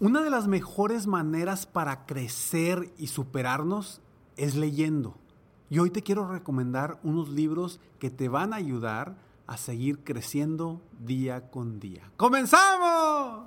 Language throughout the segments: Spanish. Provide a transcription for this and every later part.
Una de las mejores maneras para crecer y superarnos es leyendo. Y hoy te quiero recomendar unos libros que te van a ayudar a seguir creciendo día con día. ¡Comenzamos!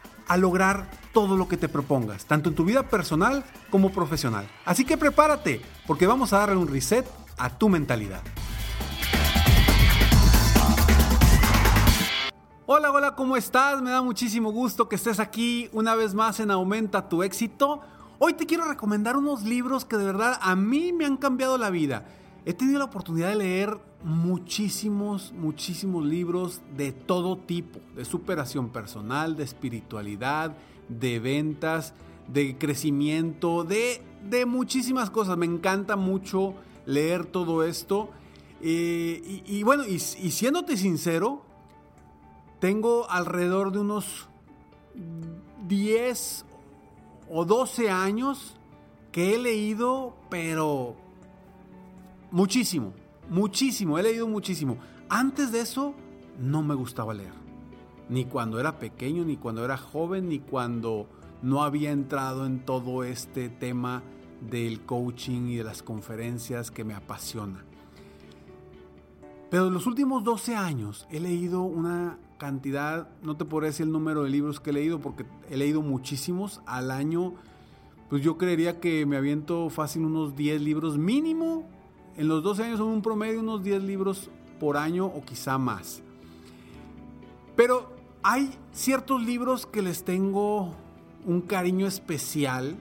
a lograr todo lo que te propongas, tanto en tu vida personal como profesional. Así que prepárate, porque vamos a darle un reset a tu mentalidad. Hola, hola, ¿cómo estás? Me da muchísimo gusto que estés aquí una vez más en Aumenta tu éxito. Hoy te quiero recomendar unos libros que de verdad a mí me han cambiado la vida. He tenido la oportunidad de leer muchísimos, muchísimos libros de todo tipo, de superación personal, de espiritualidad, de ventas, de crecimiento, de, de muchísimas cosas. Me encanta mucho leer todo esto. Eh, y, bueno, y, y siéndote sincero, tengo alrededor de unos 10 o 12 años que he leído, pero muchísimo, muchísimo, he leído muchísimo. Antes de eso, no me gustaba leer. Ni cuando era pequeño, ni cuando era joven, ni cuando no había entrado en todo este tema del coaching y de las conferencias que me apasiona. Pero en los últimos 12 años he leído una cantidad, no te podré decir el número de libros que he leído porque he leído muchísimos al año. Pues yo creería que me aviento fácil unos 10 libros mínimo. En los 12 años son un promedio unos 10 libros por año o quizá más. Pero hay ciertos libros que les tengo un cariño especial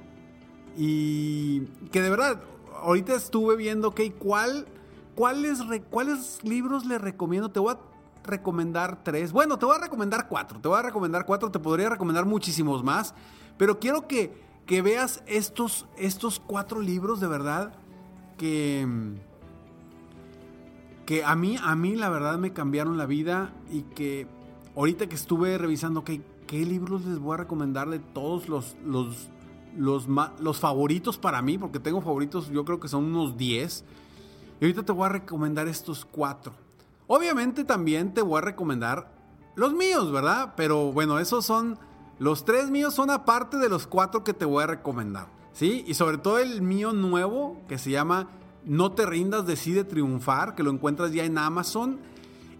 y que de verdad, ahorita estuve viendo, ok, ¿cuál, cuáles, ¿cuáles libros les recomiendo? Te voy a recomendar tres. Bueno, te voy a recomendar cuatro. Te voy a recomendar cuatro. Te podría recomendar muchísimos más. Pero quiero que, que veas estos, estos cuatro libros de verdad que, que a mí, a mí la verdad me cambiaron la vida y que ahorita que estuve revisando qué libros les voy a recomendar de todos los, los, los, los favoritos para mí, porque tengo favoritos, yo creo que son unos 10. Y ahorita te voy a recomendar estos cuatro. Obviamente también te voy a recomendar los míos, ¿verdad? Pero bueno, esos son, los tres míos son aparte de los cuatro que te voy a recomendar, ¿sí? Y sobre todo el mío nuevo, que se llama No te rindas, decide triunfar, que lo encuentras ya en Amazon.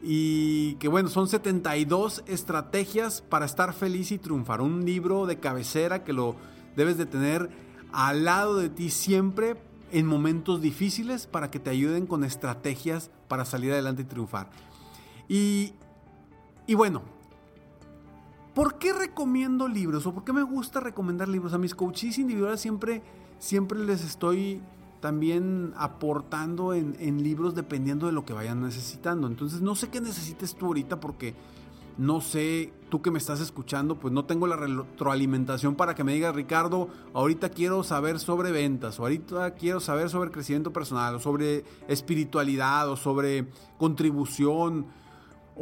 Y que bueno, son 72 estrategias para estar feliz y triunfar. Un libro de cabecera que lo debes de tener al lado de ti siempre en momentos difíciles para que te ayuden con estrategias para salir adelante y triunfar. Y, y bueno, ¿por qué recomiendo libros o por qué me gusta recomendar libros? A mis coaches individuales siempre, siempre les estoy también aportando en, en, libros dependiendo de lo que vayan necesitando. Entonces no sé qué necesites tú ahorita porque no sé, tú que me estás escuchando, pues no tengo la retroalimentación para que me digas, Ricardo, ahorita quiero saber sobre ventas, o ahorita quiero saber sobre crecimiento personal, o sobre espiritualidad, o sobre contribución,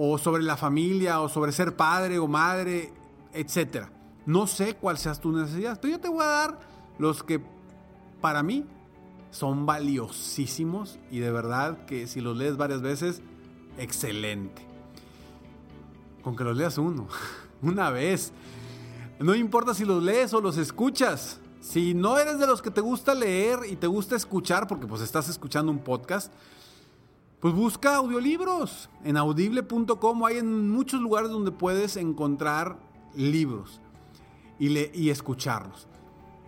o sobre la familia, o sobre ser padre o madre, etc. No sé cuál seas tu necesidad, pero yo te voy a dar los que para mí son valiosísimos y de verdad que si los lees varias veces, excelente. Con que los leas uno, una vez. No importa si los lees o los escuchas. Si no eres de los que te gusta leer y te gusta escuchar, porque pues estás escuchando un podcast, pues busca audiolibros. En audible.com hay en muchos lugares donde puedes encontrar libros y, y escucharlos.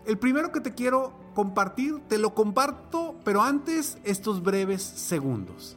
El primero que te quiero compartir, te lo comparto, pero antes estos breves segundos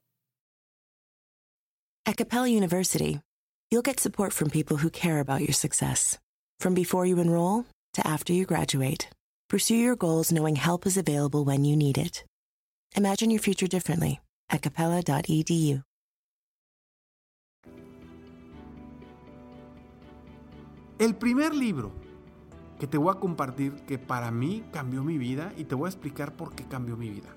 At Capella University, you'll get support from people who care about your success. From before you enroll to after you graduate, pursue your goals knowing help is available when you need it. Imagine your future differently at capella.edu. El primer libro que te voy a compartir que para mí cambió mi vida y te voy a explicar por qué cambió mi vida.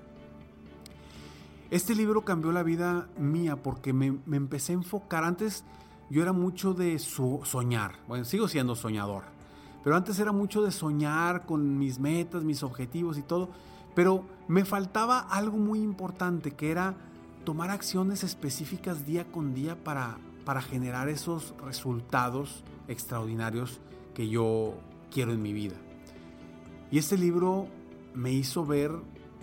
Este libro cambió la vida mía porque me, empecé a enfocar. Antes yo era mucho de soñar. Bueno, sigo siendo soñador. Pero antes era mucho de soñar con mis metas, mis objetivos y todo. Pero me faltaba algo muy importante que era tomar acciones específicas día con día para, para generar esos resultados extraordinarios que yo quiero en mi vida. Y este libro me hizo ver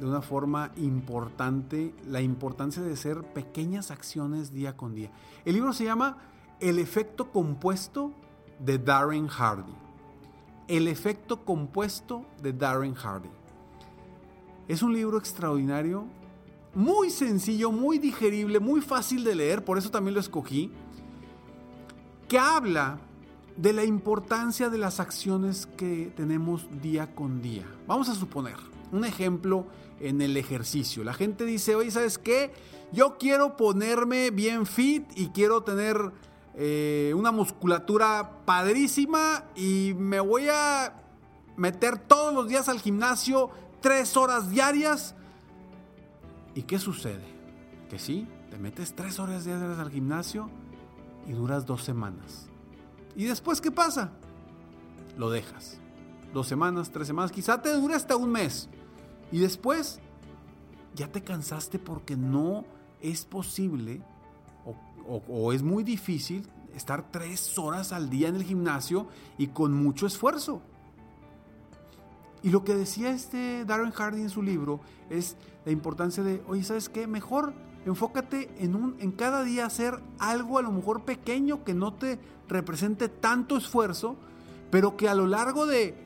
de una forma importante la importancia de hacer pequeñas acciones día con día. El libro se llama El efecto compuesto de Darren Hardy. El efecto compuesto de Darren Hardy. Es un libro extraordinario, muy sencillo, muy digerible, muy fácil de leer, por eso también lo escogí, que habla de la importancia de las acciones que tenemos día con día. Vamos a suponer, un ejemplo en el ejercicio. La gente dice, oye, ¿sabes qué? Yo quiero ponerme bien fit y quiero tener eh, una musculatura padrísima y me voy a meter todos los días al gimnasio tres horas diarias. ¿Y qué sucede? Que sí, te metes tres horas diarias al gimnasio y duras dos semanas. ¿Y después qué pasa? Lo dejas. Dos semanas, tres semanas, quizá te dure hasta un mes. Y después ya te cansaste porque no es posible o, es muy difícil estar tres horas al día en el gimnasio y con mucho esfuerzo. Y lo que decía este Darren Hardy en su libro es la importancia de, oye, ¿sabes qué? Mejor enfócate en, un, en cada día hacer algo a lo mejor pequeño que no te represente tanto esfuerzo, pero que a lo largo de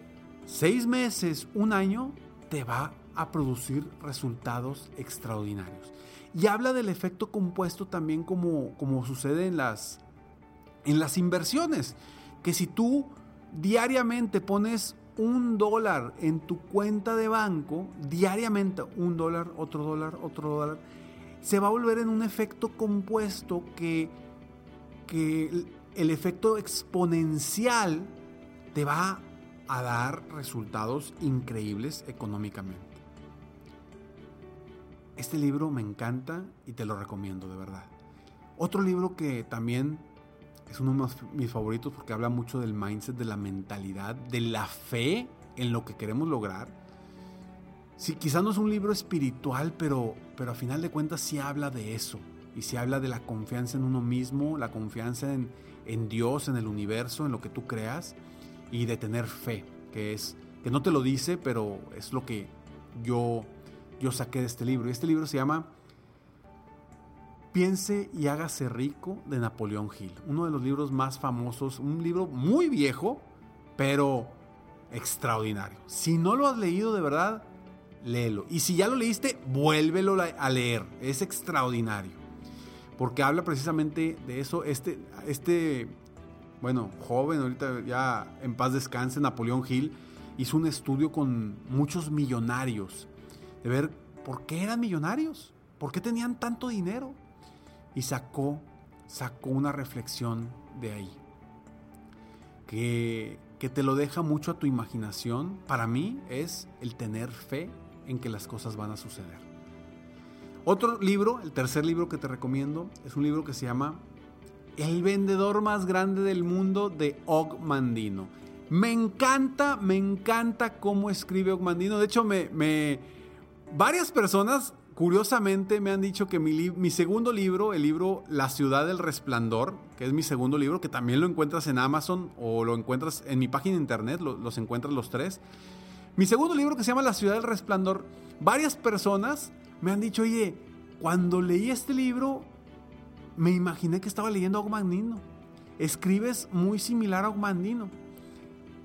seis meses, un año, te va a producir resultados extraordinarios. Y habla del efecto compuesto también como, como sucede en las, en las inversiones. Que si tú diariamente pones un dólar en tu cuenta de banco, diariamente un dólar, otro dólar, otro dólar, se va a volver en un efecto compuesto que, que el efecto exponencial te va a dar resultados increíbles económicamente. Este libro me encanta y te lo recomiendo de verdad. Otro libro que también es uno de mis favoritos porque habla mucho del mindset, de la mentalidad, de la fe en lo que queremos lograr. Sí, quizás no es un libro espiritual, pero, pero a final de cuentas sí habla de eso. Y sí habla de la confianza en uno mismo, la confianza en, en Dios, en el universo, en lo que tú creas. Y de tener fe, que es, que no te lo dice, pero es lo que yo, yo saqué de este libro. Y este libro se llama Piense y hágase rico de Napoleón Hill, uno de los libros más famosos, un libro muy viejo, pero extraordinario. Si no lo has leído de verdad, léelo. Y si ya lo leíste, vuélvelo a leer. Es extraordinario. Porque habla precisamente de eso. Este, este, bueno, joven, ahorita ya en paz descanse, Napoleón Hill, hizo un estudio con muchos millonarios. De ver por qué eran millonarios. ¿Por qué tenían tanto dinero? y sacó, sacó una reflexión de ahí. Que, que te lo deja mucho a tu imaginación. Para mí es el tener fe en que las cosas van a suceder. Otro libro, el tercer libro que te recomiendo, es un libro que se llama El vendedor más grande del mundo de Og Mandino. Me encanta, me encanta cómo escribe Og Mandino. De hecho, me, me varias personas Curiosamente me han dicho que mi, segundo libro, el libro La ciudad del resplandor, que es mi segundo libro, que también lo encuentras en Amazon o lo encuentras en mi página de internet, los encuentras los tres. Mi segundo libro que se llama La ciudad del resplandor, varias personas me han dicho, oye, cuando leí este libro, me imaginé que estaba leyendo a Ogmandino. Escribes muy similar a Ogmandino.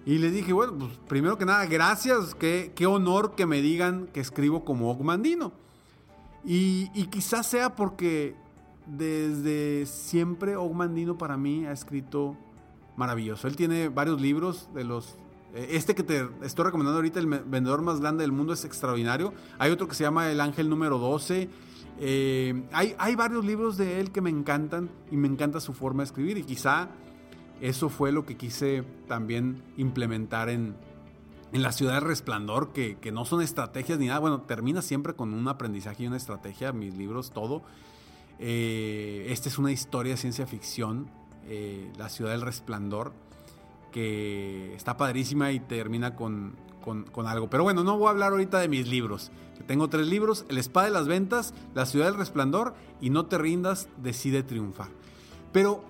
Y le dije, bueno, pues primero que nada, gracias, qué, qué honor que me digan que escribo como Ogmandino. Y, quizás sea porque desde siempre Ogmandino para mí ha escrito maravilloso. Él tiene varios libros de los... Eh, este que te estoy recomendando ahorita, El vendedor más grande del mundo, es extraordinario. Hay otro que se llama El ángel número 12. Eh, hay, hay varios libros de él que me encantan y me encanta su forma de escribir y quizá eso fue lo que quise también implementar en, en la ciudad de resplandor, que, no son estrategias ni nada. Bueno, termina siempre con un aprendizaje y una estrategia, mis libros, todo. Eh, esta es una historia de ciencia ficción, eh, La ciudad del resplandor, que está padrísima y termina con, con, algo. Pero bueno, no voy a hablar ahorita de mis libros. tengo tres libros, El Espada de las Ventas, La ciudad del resplandor y No te rindas, decide triunfar. Pero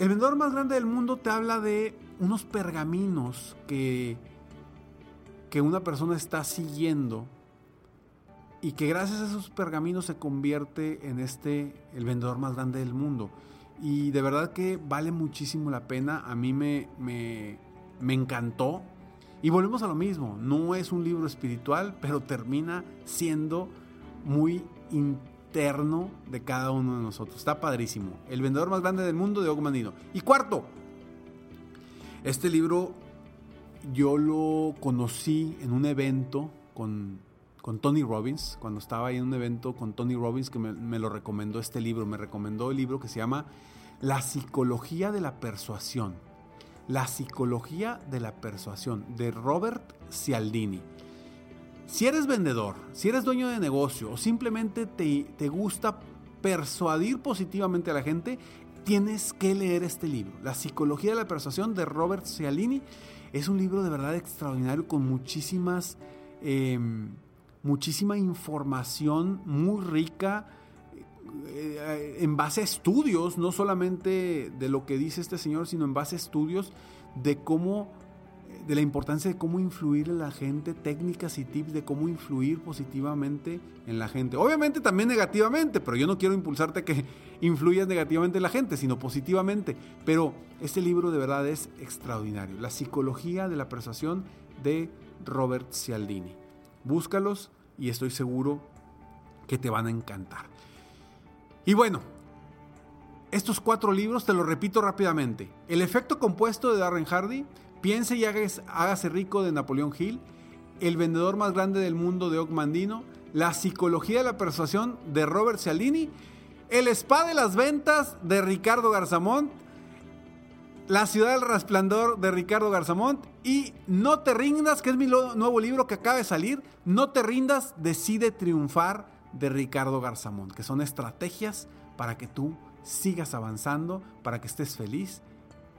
el vendedor más grande del mundo te habla de unos pergaminos que que una persona está siguiendo y que gracias a esos pergaminos se convierte en este, el vendedor más grande del mundo. Y de verdad que vale muchísimo la pena, a mí me, me, me encantó. Y volvemos a lo mismo, no es un libro espiritual, pero termina siendo muy interno de cada uno de nosotros. Está padrísimo. El vendedor más grande del mundo de Ogmandino. Y cuarto, este libro yo lo conocí en un evento con, Tony Robbins, cuando estaba ahí en un evento con Tony Robbins que me, lo recomendó este libro, me recomendó el libro que se llama La psicología de la persuasión. La psicología de la persuasión de Robert Cialdini. Si eres vendedor, si eres dueño de negocio o simplemente te, te gusta persuadir positivamente a la gente, tienes que leer este libro, La psicología de la persuasión de Robert Cialdini es un libro de verdad extraordinario con muchísimas, em, muchísima información muy rica eh, en base a estudios, no solamente de lo que dice este señor, sino en base a estudios de cómo de la importancia de cómo influir en la gente, técnicas y tips de cómo influir positivamente en la gente. Obviamente también negativamente, pero yo no quiero impulsarte que influyas negativamente en la gente, sino positivamente. Pero este libro de verdad es extraordinario. La psicología de la persuasión de Robert Cialdini. Búscalos y estoy seguro que te van a encantar. Y bueno, estos cuatro libros, te los repito rápidamente. El efecto compuesto de Darren Hardy, Piense y hágase rico de Napoleón Hill, El vendedor más grande del mundo de Og Mandino, La psicología de la persuasión de Robert Cialdini, El spa de las ventas de Ricardo Garzamont, La ciudad del resplandor de Ricardo Garzamont y No te rindas, que es mi nuevo libro que acaba de salir, No te rindas, decide triunfar de Ricardo Garzamont, que son estrategias para que tú sigas avanzando, para que estés feliz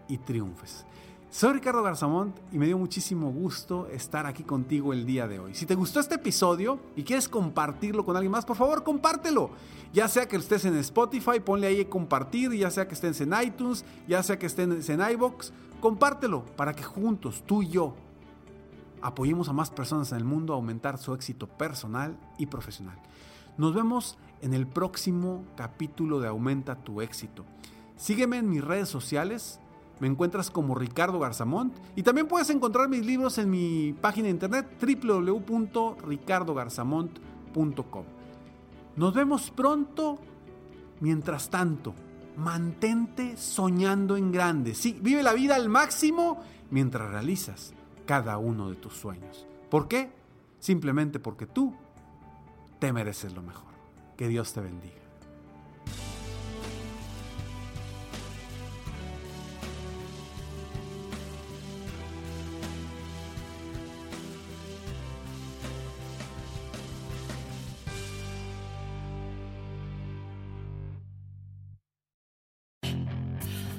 y triunfes. Soy Ricardo Garzamont y me dio muchísimo gusto estar aquí contigo el día de hoy. Si te gustó este episodio y quieres compartirlo con alguien más, por favor compártelo. Ya sea que estés en Spotify, ponle ahí compartir, ya sea que estés en iTunes, ya sea que estés en iBox, compártelo para que juntos, tú y yo, apoyemos a más personas en el mundo a aumentar su éxito personal y profesional. Nos vemos en el próximo capítulo de Aumenta tu éxito. Sígueme en mis redes sociales me encuentras como Ricardo Garzamont y también puedes encontrar mis libros en mi página de internet www.ricardogarzamont.com. Nos vemos pronto. Mientras tanto, mantente soñando en grande. Sí, vive la vida al máximo mientras realizas cada uno de tus sueños. ¿Por qué? Simplemente porque tú te mereces lo mejor. Que Dios te bendiga.